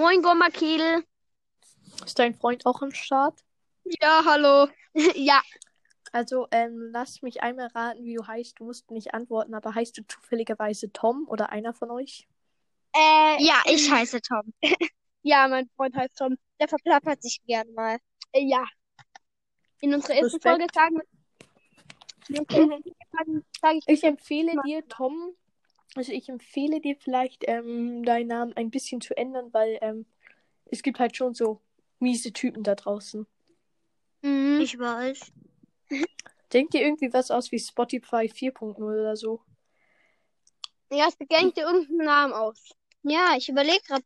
Moin, Gommakil. Ist dein Freund auch am Start? Ja, hallo. ja, Also, ähm, lass mich einmal raten, wie du heißt. Du musst nicht antworten, aber heißt du zufälligerweise Tom oder einer von euch? äh, Ja, ich heiße Tom. ja, mein Freund heißt Tom. Der verplappert sich gern mal. Äh, ja. In unserer ersten Respekt. Folge sagen wir. Ich empfehle dir, Tom, also ich empfehle dir vielleicht, ähm, deinen Namen ein bisschen zu ändern, weil ähm, es gibt halt schon so miese Typen da draußen. Mhm. Ich weiß. Denk dir irgendwie was aus wie Spotify 4.0 oder so. Ja, es denkt dir irgendeinen Namen aus. Ja, ich überlege gerade.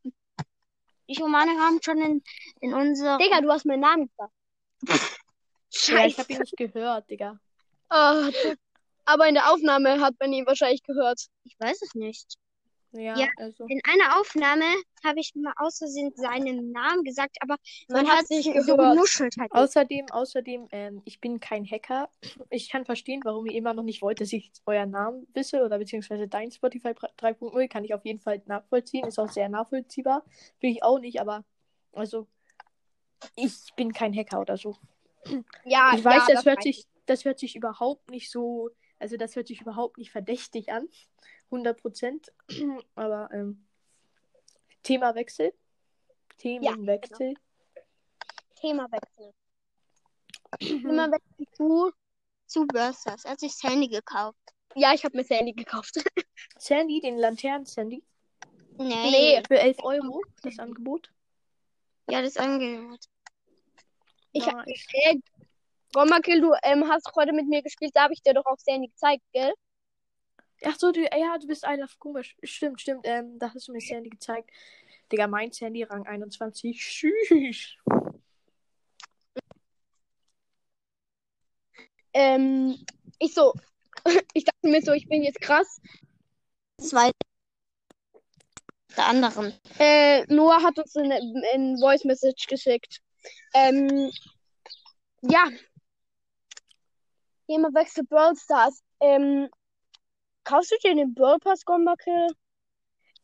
Ich und Manu haben schon in, in unserer. Digga, du hast meinen Namen gesagt. Ja, ich habe ihn nicht gehört, Digga. D- aber in der Aufnahme hat man ihn wahrscheinlich gehört. Ich weiß es nicht. Ja, Ja. also. In einer Aufnahme habe ich mal aus Versehen seinen Namen gesagt, aber Man man hat sich so genuschelt halt. Außerdem, außerdem, ähm, ich bin kein Hacker. Ich kann verstehen, warum ihr immer noch nicht wollt, dass ich euren Namen wisse oder beziehungsweise dein Spotify 3.0 kann ich auf jeden Fall nachvollziehen. Ist auch sehr nachvollziehbar. Will ich auch nicht, aber also ich bin kein Hacker oder so. Ja, Ich weiß, ja, das hört weiß sich, das hört sich überhaupt nicht so, also das hört sich überhaupt nicht verdächtig an. 100 Prozent. Aber ähm, Themawechsel. Themenwechsel. ich. Themawechsel. Themawechsel zu. Zu Börsters. Er hat sich das Handy gekauft. Ja, ich habe mir Sandy gekauft. Sandy, den Laternen-Sandy. Nee. Nee. Für 11 Euro das Angebot. Ja, das angehört. Ich hab- Gommakil, du ähm, hast heute mit mir gespielt, da habe ich dir doch auch Sandy gezeigt, gell? Ach so, du, ja, du bist Love Komisch. Stimmt, stimmt. Ähm, da hast du mir Sandy gezeigt. Digga, mein Sandy, Rang 21. Tschüss. Ähm, ich so, ich dachte mir so, ich bin jetzt krass. Zwei. Der anderen. Äh, Noah hat uns eine, eine Voice Message geschickt. Ähm, ja. Themawechsel Brawl Stars. Ähm, kaufst du dir den Brawl Pass, Gommakil?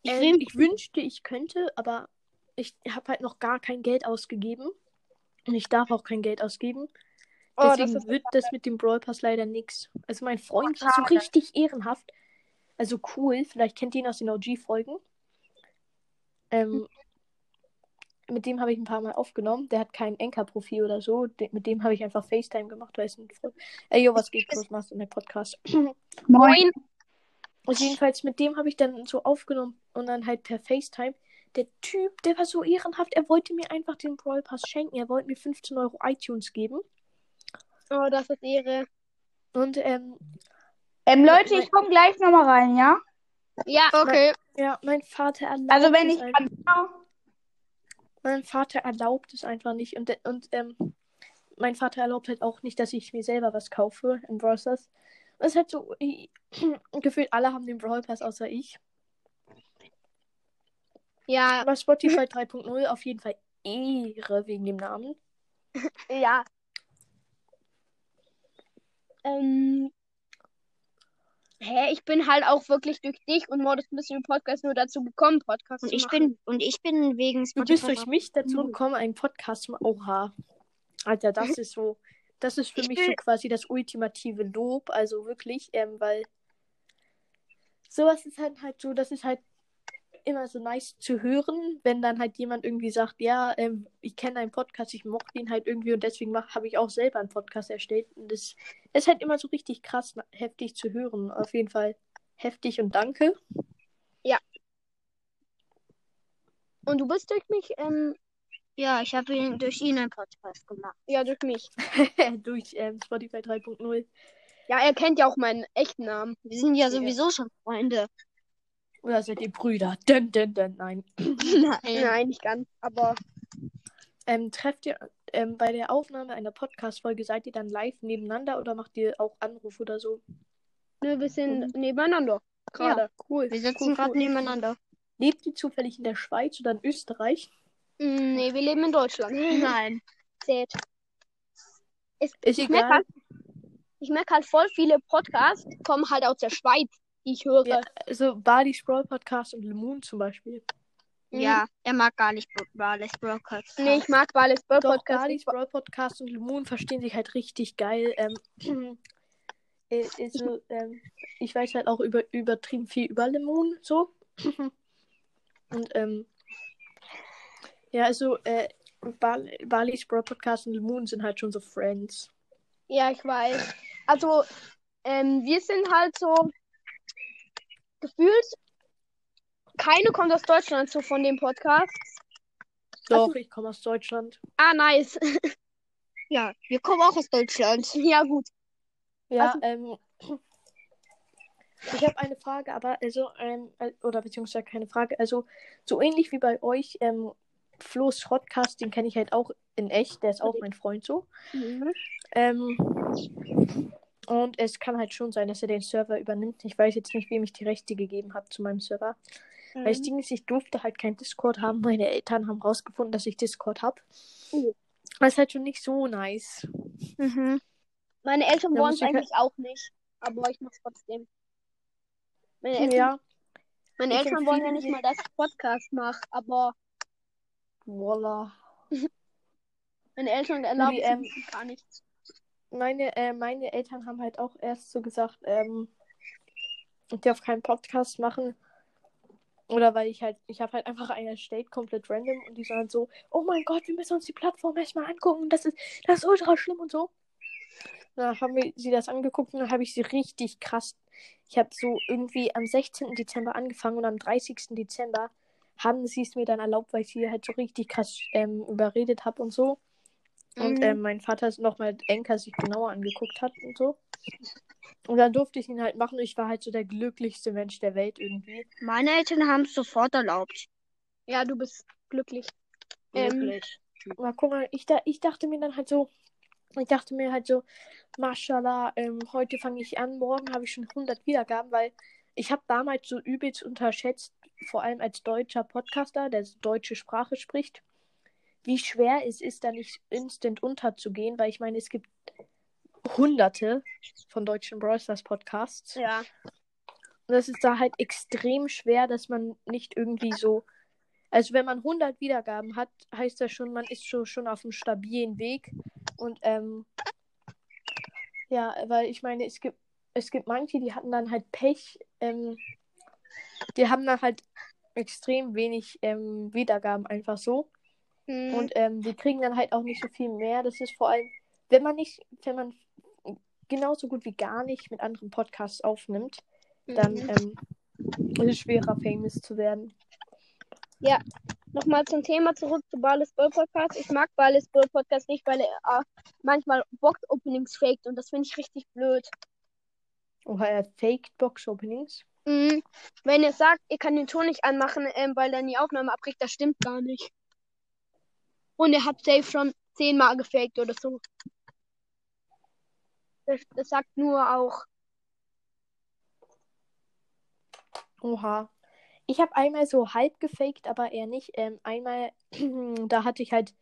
Ich Ähm, ich wünschte, ich könnte, aber ich habe halt noch gar kein Geld ausgegeben. Und ich darf auch kein Geld ausgeben. Oh, das Deswegen wird das mit dem Brawl Pass leider nix. Also mein Freund ist so richtig ehrenhaft. Also cool. Vielleicht kennt ihr ihn aus den OG-Folgen. Ähm, mit dem habe ich ein paar Mal aufgenommen. Der hat kein Anchor-Profil oder so. De mit dem habe ich einfach FaceTime gemacht, weil es ein Freund. Ey, yo, was geht? Was machst du in der Podcast? Moin. Und jedenfalls mit dem habe ich dann so aufgenommen und dann halt per FaceTime. Der Typ, der war so ehrenhaft. Er wollte mir einfach den Brawl Pass schenken. Er wollte mir 15 Euro iTunes geben. Oh, das ist Ehre. Und ähm, Ähm, Leute, ich komme gleich nochmal rein, ja? Ja, okay. ja, mein Vater erlaubt Also wenn ich einfach. Mein Vater erlaubt es einfach nicht. Und, und ähm, mein Vater erlaubt halt auch nicht, dass ich mir selber was kaufe im Brawl Stars. Es ist halt so, ich, gefühlt alle haben den Brawl Pass außer ich. Ja, Aber Spotify 3.0 auf jeden Fall Ehre wegen dem Namen. ja. Ähm, hä, ich bin halt auch wirklich durch dich und Mordes ein bisschen im Podcast nur dazu gekommen, Podcast Und zu ich machen. bin, und ich bin wegen Du bist Spotify. durch mich dazu gekommen, einen Podcast zu machen. Oha. Alter, das ist so. Das ist für Ich mich will- so quasi das ultimative Lob. Also wirklich, ähm, weil sowas ist halt halt so, das ist halt immer so nice zu hören, wenn dann halt jemand irgendwie sagt, ja, ähm, ich kenne einen Podcast, ich mochte ihn halt irgendwie und deswegen habe ich auch selber einen Podcast erstellt. Und das ist halt immer so richtig krass heftig zu hören. Auf jeden Fall heftig und danke. Und du bist durch mich, ähm, Ja, ich habe ihn durch ihn einen Podcast gemacht. ja, durch mich. Durch ähm, Spotify 3.0. Ja, er kennt ja auch meinen echten Namen. Wir sind ja Ja. sowieso schon Freunde. Oder seid ihr Brüder? Dun, dun, dun, nein. Nein. Nein, nicht ganz, aber Ähm, trefft ihr ähm, bei der Aufnahme einer Podcast-Folge, seid ihr dann live nebeneinander oder macht ihr auch Anruf oder so? ne, wir sind nebeneinander. Gerade. Cool. Wir sitzen cool, gerade cool. nebeneinander. Lebt ihr zufällig in der Schweiz oder in Österreich? Mm, Nee, wir leben in Deutschland. Nein. Zählt. Es, Ist ich merke egal. halt, ich merk halt voll viele Podcasts kommen halt aus der Schweiz, ich höre. Ja, also Bali Sprawl Podcast und Lemoon zum Beispiel. Ja, er mag gar nicht Brawlers Broadcast. Nee, ich mag Brawl Doch, Podcast. Galis Brawl Podcast und Moon verstehen sich halt richtig geil. Ähm, äh, also, ähm, ich weiß halt auch über, übertrieben viel über Lemon so. und ähm, ja, also äh, Balis Brawl Podcast und Lemon sind halt schon so Friends. Ja, ich weiß. Also, ähm, wir sind halt so gefühlt. Keine kommt aus Deutschland so von dem Podcast. Doch, ich komme aus Deutschland. Ah, nice. Ja, wir kommen auch aus Deutschland. ja, gut. Ja, Also- ähm, ich habe eine Frage, aber also, ähm, äh, oder beziehungsweise keine Frage, also so ähnlich wie bei euch, ähm, Flo's Schrottcast, den kenne ich halt auch in echt, der ist auch mein Freund so. Ähm, und es kann halt schon sein, dass er den Server übernimmt. Ich weiß jetzt nicht, wem ich die Rechte gegeben habe zu meinem Server. Weil das Ding ist, ich durfte halt kein Discord haben. Meine Eltern haben rausgefunden, dass ich Discord habe. Oh. Das ist halt schon nicht so nice. Mhm. Meine Eltern wollen es ich eigentlich auch nicht. Aber ich mach's trotzdem. Meine Eltern, Ja, meine ich Eltern wollen ja nicht mal, dass ich Podcast mache. Aber voila. meine Eltern erlauben Die, ähm, gar nichts. Meine, äh, meine Eltern haben halt auch erst so gesagt, ähm, ich darf keinen Podcast machen. Oder weil ich halt, ich habe halt einfach einen erstellt, komplett random, und die halt so, oh mein Gott, wir müssen uns die Plattform erstmal angucken, das ist, das ist ultra schlimm und so. Dann haben wir sie das angeguckt und dann habe ich sie richtig krass. Ich habe so irgendwie am 16. Dezember angefangen und am 30. Dezember haben sie es mir dann erlaubt, weil ich sie halt so richtig krass ähm, überredet habe und so. Und Mhm. ähm, mein Vater nochmal Enker sich genauer angeguckt hat und so. Und dann durfte ich ihn halt machen ich war halt so der glücklichste Mensch der Welt irgendwie. Meine Eltern haben es sofort erlaubt. Ja, du bist glücklich. Ähm. Aber guck mal, ich, da, ich dachte mir dann halt so, ich dachte mir halt so, Mashallah, ähm, heute fange ich an, morgen habe ich schon 100 Wiedergaben, weil ich habe damals so übelst unterschätzt, vor allem als deutscher Podcaster, der so deutsche Sprache spricht, wie schwer es ist, da nicht instant unterzugehen, weil ich meine, es gibt hunderte von deutschen Brawl Stars Podcasts. ja. Und das ist da halt extrem schwer, dass man nicht irgendwie so. Also, wenn man 100 Wiedergaben hat, heißt das schon, man ist so schon auf einem stabilen Weg. Und, ähm. Ja, weil ich meine, es gibt, es gibt manche, die hatten dann halt Pech. Ähm, die haben dann halt extrem wenig ähm, Wiedergaben einfach so. Hm. Und ähm, die kriegen dann halt auch nicht so viel mehr. Das ist vor allem, wenn man nicht, wenn man genauso gut wie gar nicht mit anderen Podcasts aufnimmt, dann Mhm. ähm, ist es schwerer, famous zu werden. Nochmal zum Thema zurück zu Bales Brawl Podcast. Ich mag Bales Brawl Podcast nicht, weil er äh, manchmal Box-Openings faked und das finde ich richtig blöd. Oha, er faked Box-Openings. Mhm. Wenn er sagt, ihr kann den Ton nicht anmachen, ähm, weil dann die Aufnahme abbricht, das stimmt gar nicht. Und er hat safe schon zehnmal gefaked oder so. Das, das sagt nur auch. Oha. Ich habe einmal so halb gefaked, aber eher nicht. Ähm, einmal, da hatte ich halt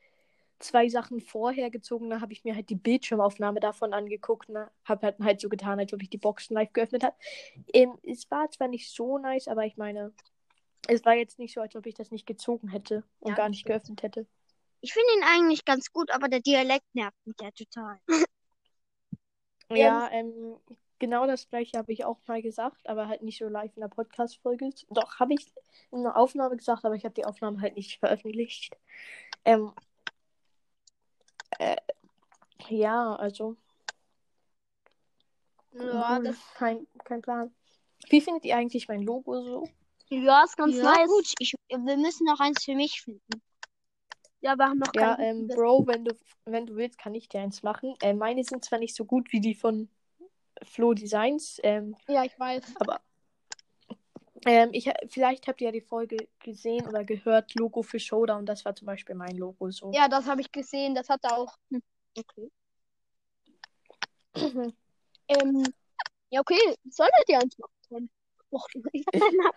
zwei Sachen vorher gezogen, da habe ich mir halt die Bildschirmaufnahme davon angeguckt, ne? Habe halt, halt so getan, als ob ich die Boxen live geöffnet habe. Ähm, es war zwar nicht so nice, aber ich meine, es war jetzt nicht so, als ob ich das nicht gezogen hätte und Ja, gar nicht geöffnet hätte. Ich finde ihn eigentlich ganz gut, aber der Dialekt nervt mich ja total. Ja, ähm, genau das gleiche habe ich auch mal gesagt, aber halt nicht so live in der Podcast-Folge. Doch, habe ich in einer Aufnahme gesagt, aber ich habe die Aufnahme halt nicht veröffentlicht. Ähm, äh, ja, also, Ja, mhm, das, kein, kein Plan. Wie findet ihr eigentlich mein Logo so? ja ist ganz ja, nice. gut. Ich, wir müssen noch eins für mich finden. Ja, wir haben noch Ja, ähm, Bro, wenn du, wenn du willst, kann ich dir eins machen. Äh, meine sind zwar nicht so gut wie die von Flo Designs, ähm, Ja, ich weiß. Aber ähm, ich, vielleicht habt ihr ja die Folge gesehen oder gehört, Logo für Showdown, das war zum Beispiel mein Logo so. Ja, das habe ich gesehen. Das hat er auch. Okay. Ähm, ja, okay. Solltet ihr eins machen? Och,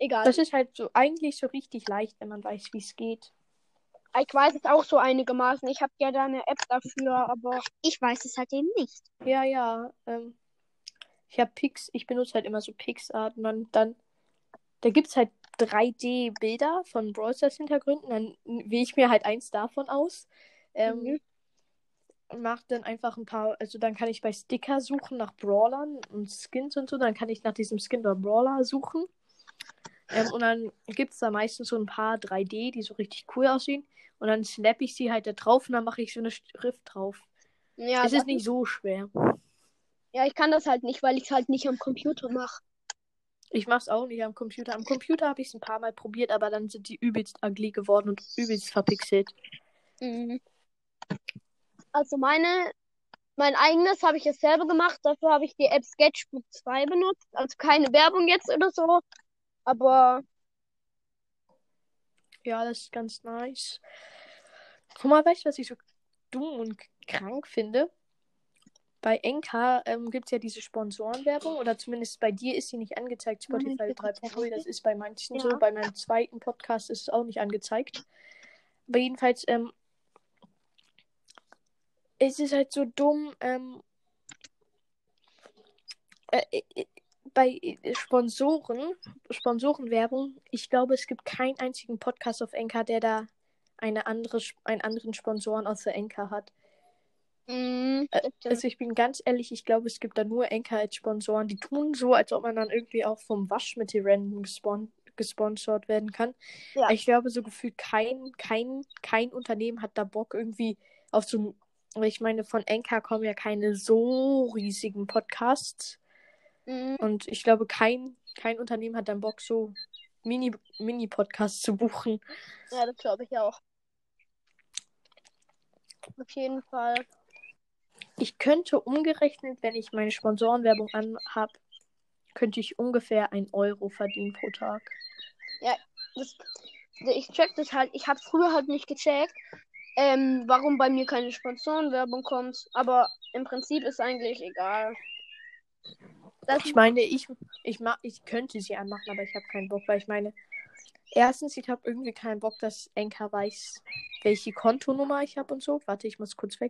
Egal. Das ist halt so eigentlich so richtig leicht, wenn man weiß, wie es geht. Ich weiß es auch so einigermaßen. Ich habe ja da eine App dafür, aber Ich weiß es halt eben nicht. Ja, ja. Ähm, ich habe Pix, ich benutze halt immer so Pixart und dann, dann da gibt's halt 3D-Bilder von Brawl Stars Hintergründen. Dann wähle ich mir halt eins davon aus. Ähm, Mhm. Mach dann einfach ein paar, also dann kann ich bei Sticker suchen nach Brawlern und Skins und so. Dann kann ich nach diesem Skin oder Brawler suchen. Ähm, und dann gibt es da meistens so ein paar 3D, die so richtig cool aussehen. Und dann snap ich sie halt da drauf und dann mache ich so eine Schrift drauf. Ja, es ist nicht so schwer. ja, ich kann das halt nicht, weil ich es halt nicht am Computer mache. Ich mach's auch nicht am Computer. Am Computer habe ich es ein paar Mal probiert, aber dann sind die übelst ugly geworden und übelst verpixelt. Mhm. Also meine, mein eigenes habe ich jetzt selber gemacht. Dafür habe ich die App Sketchbook 2 benutzt. Also keine Werbung jetzt oder so. Aber Ja, das ist ganz nice. Guck mal, weißt du, was ich so dumm und krank finde? Bei Enka ähm, gibt es ja diese Sponsorenwerbung oder zumindest bei dir ist sie nicht angezeigt, Spotify Nein, 3.0. Das ist bei manchen Ja. so. Bei meinem zweiten Podcast ist es auch nicht angezeigt. Aber jedenfalls, ähm, es ist halt so dumm, ähm, äh, äh, bei äh, Sponsoren, Sponsorenwerbung, ich glaube, es gibt keinen einzigen Podcast auf Enka, der da eine andere, einen anderen Sponsoren außer Enka hat. stimmt. Also ich bin ganz ehrlich, ich glaube, es gibt da nur Enka als Sponsoren. Die tun so, als ob man dann irgendwie auch vom Waschmittel random gespon gesponsert werden kann. Ja. Ich glaube, so gefühlt kein, kein, kein Unternehmen hat da Bock irgendwie auf so ich meine, von Enka kommen ja keine so riesigen Podcasts. Mhm. Und ich glaube, kein, kein Unternehmen hat dann Bock, so Mini- Mini-Podcasts zu buchen. Ja, das glaube ich auch. Auf jeden Fall. Ich könnte umgerechnet, wenn ich meine Sponsorenwerbung anhab, könnte ich ungefähr ein Euro verdienen pro Tag. Das, ich check das halt. Ich habe früher halt nicht gecheckt, ähm, warum bei mir keine Sponsorenwerbung kommt. Aber im Prinzip ist eigentlich egal. Das, Ich meine, ich, ich, ma ich könnte sie anmachen, aber ich habe keinen Bock, weil ich meine, erstens, ich habe irgendwie keinen Bock, dass Enka weiß, welche Kontonummer ich habe und so. Warte, ich muss kurz weg.